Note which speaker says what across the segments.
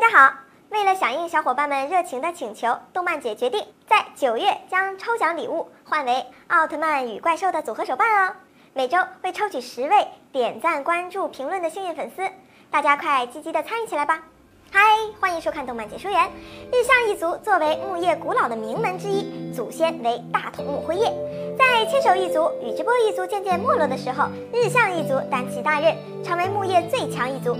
Speaker 1: 大家好为了响应小伙伴们热情的请求，动漫姐决定在九月将抽奖礼物换为奥特曼与怪兽的组合手办哦。每周会抽取十位点赞、关注、评论的幸运粉丝，大家快积极的参与起来吧！嗨，欢迎收看动漫解说员。日向一族作为木叶古老的名门之一，祖先为大筒木辉夜。在千手一族、宇智波一族渐渐没落的时候，日向一族担起大任，成为木叶最强一族。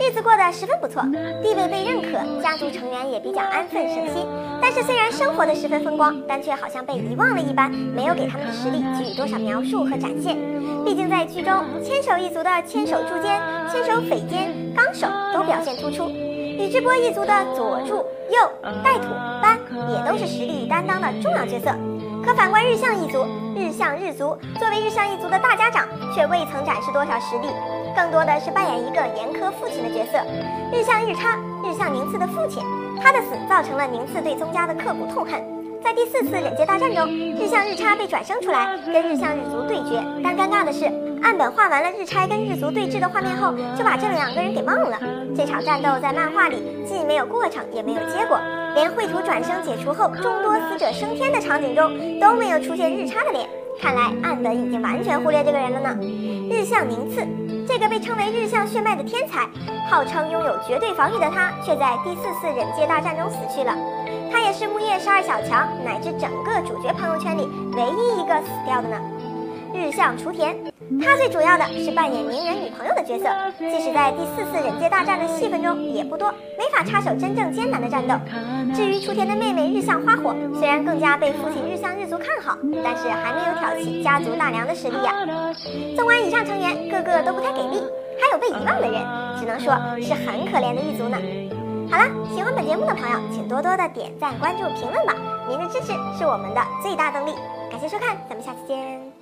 Speaker 1: 日子过得十分不错，地位被认可，家族成员也比较安分省心。但是虽然生活的十分风光，但却好像被遗忘了一般，没有给他们的实力给予多少描述和展现。毕竟在剧中，千手一族的千手柱间、千手匪间、纲手都表现突出，宇智波一族的佐助、右、带土、斑也都是实力与担当的重要角色。可反观日向一族，日向日族作为日向一族的大家长，却未曾展示多少实力，更多的是扮演一个严苛父亲的角色。日向日差，日向宁次的父亲，他的死造成了宁次对宗家的刻骨痛恨。在第四次忍界大战中，日向日差被转生出来跟日向日族对决，但尴尬的是，岸本画完了日差跟日族对峙的画面后，就把这两个人给忘了。这场战斗在漫画里既没有过程，也没有结果。连绘图转生解除后，众多死者升天的场景中都没有出现日差的脸，看来岸本已经完全忽略这个人了呢。日向宁次，这个被称为日向血脉的天才，号称拥有绝对防御的他，却在第四次忍界大战中死去了。他也是木叶十二小强乃至整个主角朋友圈里唯一一个死掉的呢。日向雏田，他最主要的是扮演鸣人女朋友的角色，即使在第四次忍界大战的戏份中也不多，没法插手真正艰难的战斗。至于雏田的妹妹日向花火，虽然更加被父亲日向日族看好，但是还没有挑起家族大梁的实力呀。纵观以上成员，个个都不太给力，还有被遗忘的人，只能说是很可怜的一族呢。好了，喜欢本节目的朋友，请多多的点赞、关注、评论吧，您的支持是我们的最大动力。感谢收看，咱们下期见。